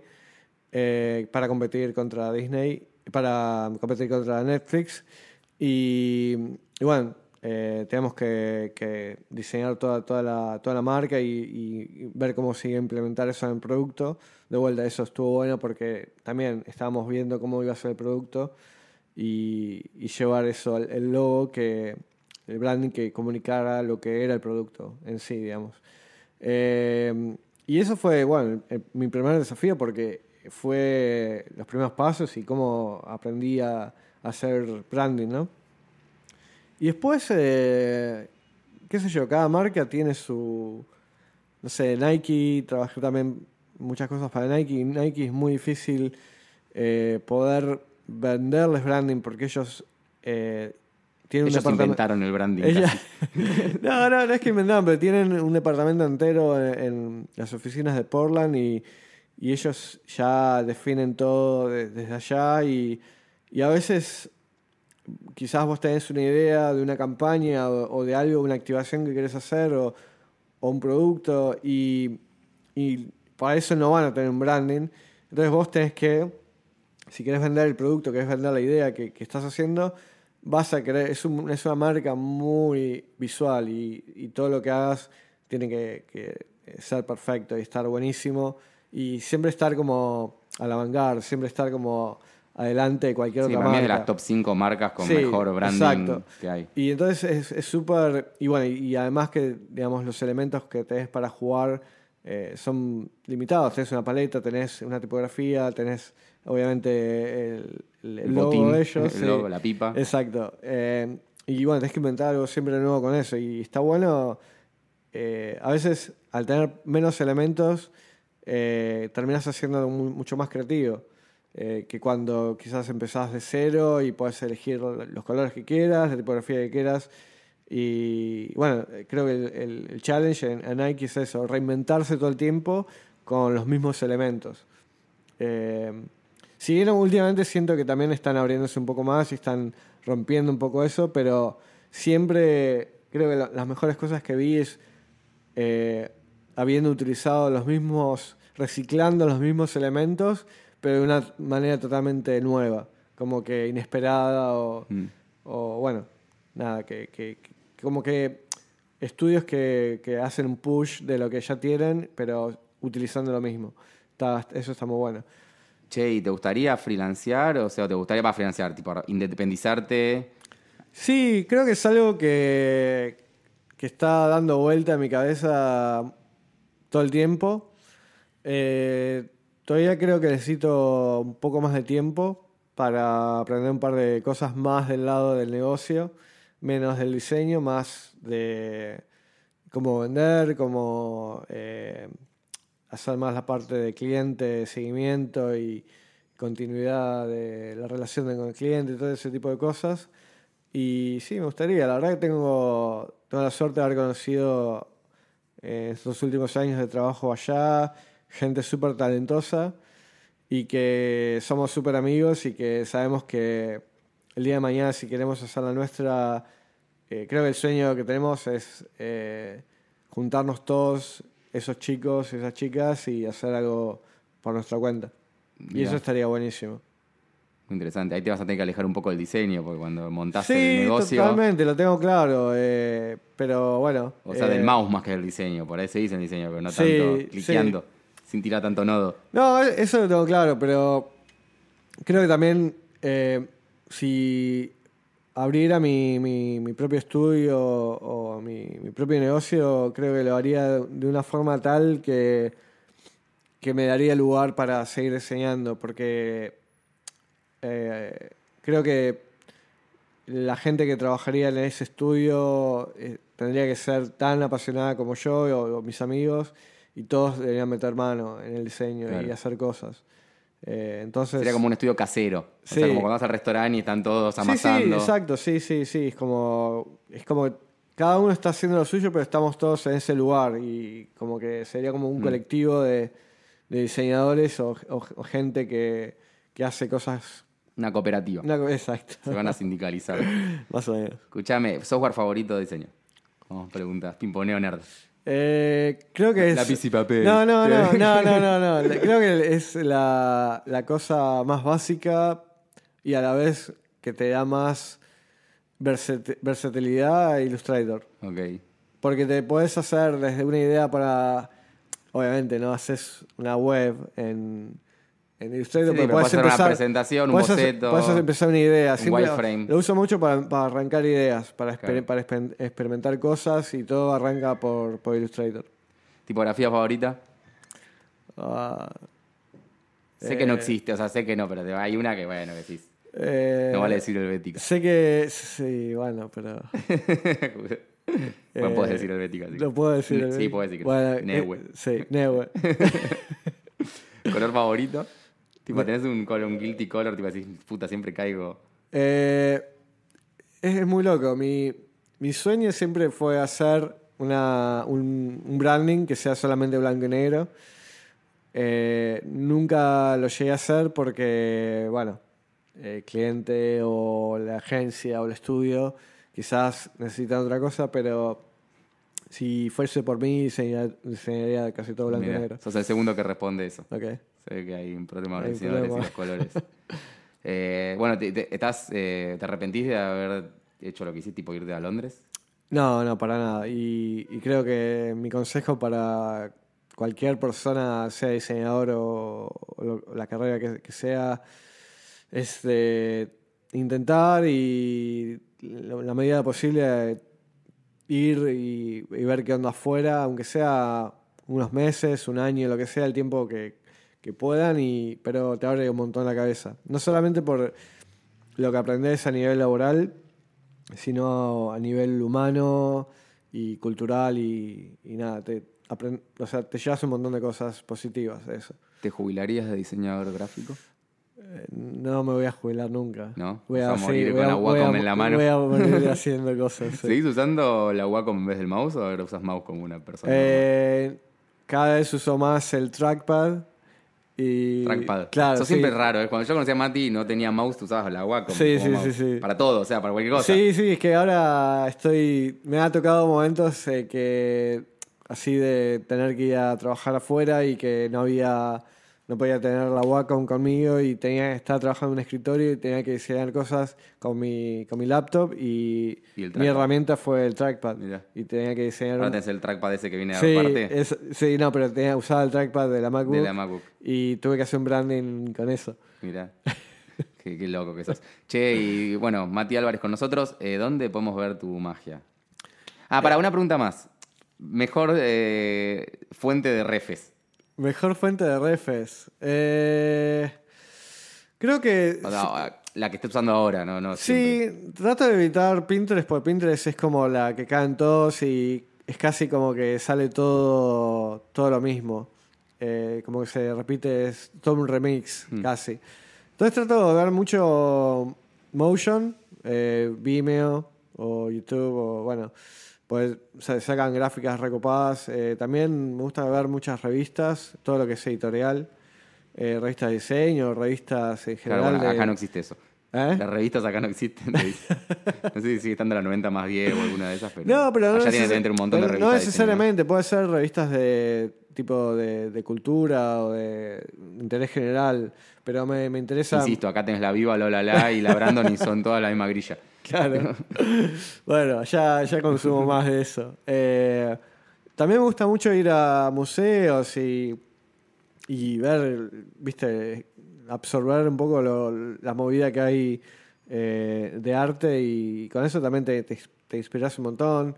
eh, para competir contra Disney, para competir contra Netflix. Y, bueno, eh, tenemos que, diseñar toda, toda, la, toda la marca y, ver cómo sigue implementar eso en el producto. De vuelta, eso estuvo bueno porque también estábamos viendo cómo iba a ser el producto y, llevar eso, el logo que el branding que comunicara lo que era el producto en sí, digamos. Eh, y eso fue, bueno, mi primer desafío porque fue los primeros pasos y cómo aprendí a, hacer branding, ¿no? Y después, eh, qué sé yo, cada marca tiene su, no sé, Nike, trabajé también muchas cosas para Nike. Nike es muy difícil eh, poder venderles branding porque ellos ellos inventaron el branding. no, no, no es que inventaron, pero tienen un departamento entero en, las oficinas de Portland y, ellos ya definen todo desde allá y, a veces quizás vos tenés una idea de una campaña o, de algo, una activación que querés hacer o, un producto y, para eso no van a tener un branding. Entonces vos tenés que, si querés vender el producto, querés vender la idea que, que estás haciendo, vas a querer, es, es una marca muy visual y, todo lo que hagas tiene que, ser perfecto y estar buenísimo y siempre estar como a la vanguardia, siempre estar como adelante de cualquier otra marca. es de las top 5 marcas con mejor branding que hay. Y entonces es súper, y bueno, y, además que digamos los elementos que tenés para jugar eh, son limitados, tenés una paleta, tenés una tipografía, tenés obviamente el, el, logo de ellos. El logo, la pipa. Exacto. Eh, y bueno, tenés que inventar algo siempre nuevo con eso. Y está bueno, eh, a veces al tener menos elementos, terminas haciendo mucho más creativo. Eh, que cuando quizás empezás de cero y puedes elegir los colores que quieras, la tipografía que quieras. Y bueno, creo que el, el, challenge en, Nike es eso, reinventarse todo el tiempo con los mismos elementos. Eh, últimamente siento que también están abriéndose un poco más y están rompiendo un poco eso, pero siempre creo que las mejores cosas que vi es eh, habiendo utilizado los mismos, reciclando los mismos elementos, pero de una manera totalmente nueva, como que inesperada o, mm. bueno, nada, que, como que estudios que, hacen un push de lo que ya tienen, pero utilizando lo mismo. eso está muy bueno. Che, ¿y te gustaría freelancear? O sea, ¿te gustaría para freelancear, tipo, independizarte? Sí, creo que es algo que, que está dando vuelta en mi cabeza todo el tiempo. Eh, todavía creo que necesito un poco más de tiempo para aprender un par de cosas más del lado del negocio, menos del diseño, más de cómo vender, cómo eh, hacer más la parte de cliente, seguimiento y continuidad de la relación con el cliente todo ese tipo de cosas. Y sí, me gustaría. La verdad que tengo, tengo la suerte de haber conocido en estos últimos años de trabajo allá gente súper talentosa y que somos súper amigos y que sabemos que el día de mañana si queremos hacer la nuestra, eh, creo que el sueño que tenemos es eh, juntarnos todos, esos chicos, esas chicas y hacer algo por nuestra cuenta. Y eso estaría buenísimo interesante. Ahí te vas a tener que alejar un poco del diseño, porque cuando montas el negocio. Totalmente, lo tengo claro. Eh, pero bueno. O sea, del mouse más que del diseño. Por ahí se dice el diseño, pero no tanto cliqueando, sin tirar tanto nodo. No, e, eso lo tengo claro, pero creo que también eh, si abriera mi, mi, propio estudio o mi, mi, propio negocio, creo que lo haría de una forma tal que, que me daría lugar para seguir diseñando, porque eh, creo que la gente que trabajaría en ese estudio eh, tendría que ser tan apasionada como yo o, mis amigos y todos deberían meter mano en el diseño y hacer cosas. Eh, entonces, Sería como un estudio casero. O sea, como cuando vas al restaurante y están todos amasando. Sí, exacto, sí, sí, sí. Es como, es como cada uno está haciendo lo suyo, pero estamos todos en ese lugar y como que sería como un mm. colectivo de, diseñadores o, gente que, que hace cosas una cooperativa. exacto. Se van a sindicalizar. Más o menos. Escúchame, software favorito de diseño. Como preguntas, pimponeo nerd. Eh, creo que es. Lápiz y papel. No, no, no, no, no, no, Creo que es la, la, cosa más básica y a la vez que te da más versatilidad a Illustrator. Ok. Porque te puedes hacer desde una idea para. Obviamente, no haces una web en en Illustrator, sí, puedes empezar una presentación, un boceto. Puedes empezar una idea. Un wireframe. Lo uso mucho para, para arrancar ideas, para, para experimentar cosas y todo arranca por, por Illustrator. ¿Tipografía favorita? Ah, sé que no eh, existe, o sea, sé que no, pero hay una que, bueno, que sí. no vale decir helvética. Sé que. Sí, bueno, pero. bueno, puedes decir helvética. Sí. Lo puedo decir. Sí, puedes decir. Bueno, Neue. Eh, sí, Neue. ¿Color favorito? Tipo, tenés un, un guilty color, tipo así, puta, siempre caigo. Eh, es muy loco. Mi, mi, sueño siempre fue hacer una, un, branding que sea solamente blanco y negro. Eh, nunca lo llegué a hacer porque, bueno, el cliente o la agencia o el estudio quizás necesitan otra cosa, pero si fuese por mí, diseñaría, casi todo blanco y negro. Sos el segundo que responde eso. Ok. Se que hay un problema de diseñadores y los colores. Eh, bueno, te, estás, eh, ¿te arrepentís de haber hecho lo que hiciste, tipo irte a Londres? No, no, para nada. Y, creo que mi consejo para cualquier persona, sea diseñador o, la carrera que, sea, es intentar y la medida posible ir y, ver qué onda afuera, aunque sea unos meses, un año, lo que sea, el tiempo que, que puedan, y, pero te abre un montón la cabeza. No solamente por lo que aprendes a nivel laboral, sino a nivel humano y cultural y, nada, te, o sea, te llevas un montón de cosas positivas de eso. ¿Te jubilarías de diseñador gráfico? No me voy a jubilar nunca. ¿No? Voy a, a morir sí, con voy a- la voy a- Wacom en la mano. Voy a morir haciendo cosas. sí. ¿Seguís usando la Wacom en vez del mouse o ahora usas mouse como una persona? Eh, cada vez uso más el trackpad. Y, Trackpad. Claro, Eso sí. siempre es raro. ¿eh? Cuando yo conocí a Mati y no tenía mouse, tú usabas la Wacom. Sí, sí, mouse. sí, sí. Para todo, o sea, para cualquier cosa. Sí, sí, es que ahora estoy. Me ha tocado momentos eh, que. Así de tener que ir a trabajar afuera y que no había. No podía tener la Wacom conmigo y tenía que estar trabajando en un escritorio y tenía que diseñar cosas con mi, con mi laptop y, mi herramienta fue el trackpad. Mirá. Y tenía que diseñar. Ahora un- tenés el trackpad ese que viene sí, aparte es- sí, no, pero tenía usaba el trackpad de la MacBook de la MacBook. y tuve que hacer un branding con eso. Mirá. qué, qué loco que sos. Che, y bueno, Mati Álvarez con nosotros. eh, ¿Dónde podemos ver tu magia? Ah, para una pregunta más. Mejor eh, fuente de refes. Mejor fuente de refes. Eh, creo que. La que estés usando ahora, ¿no? no siempre. sí, trato de evitar Pinterest porque Pinterest es como la que caen todos y es casi como que sale todo, todo lo mismo. Eh, como que se repite, es todo un remix Mm. casi. Entonces trato de ver mucho Motion, eh, Vimeo o YouTube o bueno. Pues se sacan gráficas recopadas. Eh, también me gusta ver muchas revistas, todo lo que es editorial, eh, revistas de diseño, revistas en Claro, general. de- acá no existe eso. ¿Eh? Las revistas acá no existen. No sé si sigue estando la 90 más 10 o alguna de esas, pero. No, pero no, allá tener un montón de revistas. no necesariamente, puede ser revistas de tipo de, de cultura o de interés general, pero me, me interesa... Insisto, acá tenés la Viva, Lola La y la Brandon y son toda la misma grilla. Claro. bueno, ya, ya consumo más de eso. Eh, también me gusta mucho ir a museos y, y ver, viste, absorber un poco la movida que hay eh, de arte y con eso también te, te, te inspiras un montón.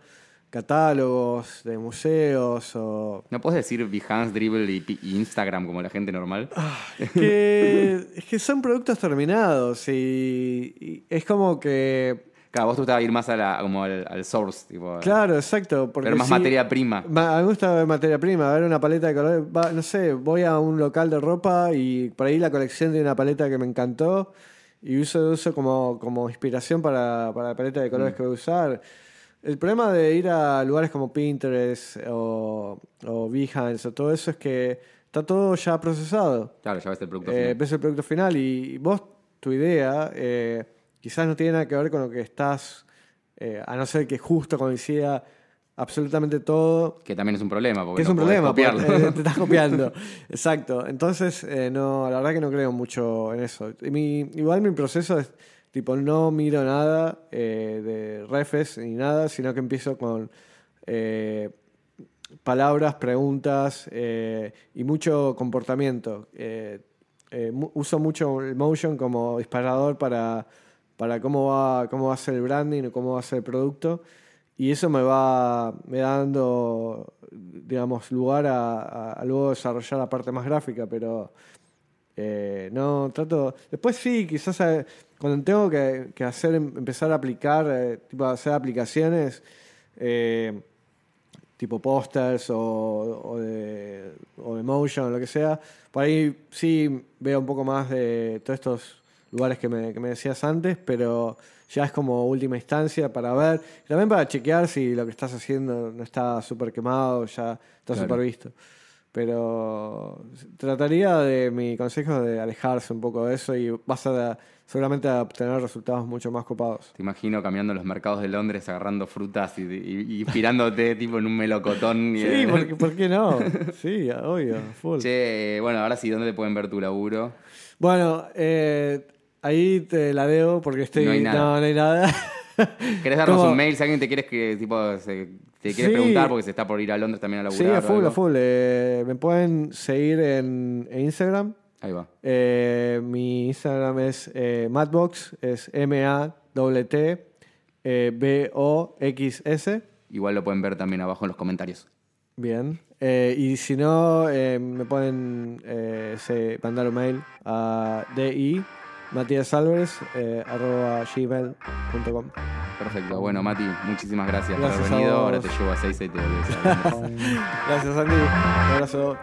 Catálogos de museos o... ¿No puedes decir Behance, Dribble y, Instagram como la gente normal? Es que, es que son productos terminados y, y es como que... Claro, vos te gustaba ir más a la, como al, al source, tipo, Claro, exacto. Porque ver más sí- materia prima. Ma- A mí me gusta ver materia prima, ver una paleta de colores. Va- no sé, voy a un local de ropa y por ahí la colección de una paleta que me encantó y uso, uso como, como inspiración para, para la paleta de colores Mm. que voy a usar. El problema de ir a lugares como Pinterest o, o Behance o todo eso es que está todo ya procesado. Claro, ya ves el producto Eh, final. ves el producto final y vos, tu idea, eh, quizás no tiene nada que ver con lo que estás, eh, a no ser que justo coincida absolutamente todo. Que también es un problema, porque Que es no un problema, copiarlo. porque, eh, te estás copiando. Exacto. Entonces, eh, no, la verdad que no creo mucho en eso. Y mi- igual mi proceso es, tipo, no miro nada eh, de refes ni nada, sino que empiezo con eh, palabras, preguntas eh, y mucho comportamiento. Uso mucho el motion como disparador para, para cómo, va, cómo va a ser el branding o cómo va a ser el producto. Y eso me va, me dando, digamos, lugar a, luego desarrollar la parte más gráfica, pero no trato. Después sí, quizás cuando tengo que, que hacer, em- empezar a aplicar, eh, tipo hacer aplicaciones, eh, tipo pósters o, o de, o de motion o lo que sea, por ahí sí veo un poco más de todos estos lugares que me, que me decías antes, pero ya es como última instancia para ver, y también para chequear si lo que estás haciendo no está súper quemado, ya está Claro. súper visto. Pero trataría de mi consejo de alejarse un poco de eso y vas a seguramente a obtener resultados mucho más copados. Te imagino caminando en los mercados de Londres agarrando frutas y, y- tipo en un melocotón. y- Sí, ¿por qué, por qué no? Sí, obvio, full. Che, bueno, ahora sí, ¿dónde te pueden ver tu laburo? Bueno, eh, ahí te la debo porque estoy. No hay nada. No, no hay nada. ¿Querés darnos un mail si alguien te quiere que tipo se- te quiere Sí. preguntar porque se está por ir a Londres también a laburar? sí, a o full, a full. Eh, me pueden seguir en, en Instagram. Ahí va. Eh, mi Instagram es eh, Matbox, es M-A-T-T eh, B-O-X-S. Igual lo pueden ver también abajo en los comentarios. Bien. Eh, y si no, eh, me pueden eh, se- mandar un mail a di Matías Álvarez eh, arroba gmail.com. Perfecto. Bueno, Mati, muchísimas gracias, Gracias por haber venido. Ahora te llevo a 6 y te volvés a. Gracias, Andy. Un abrazo.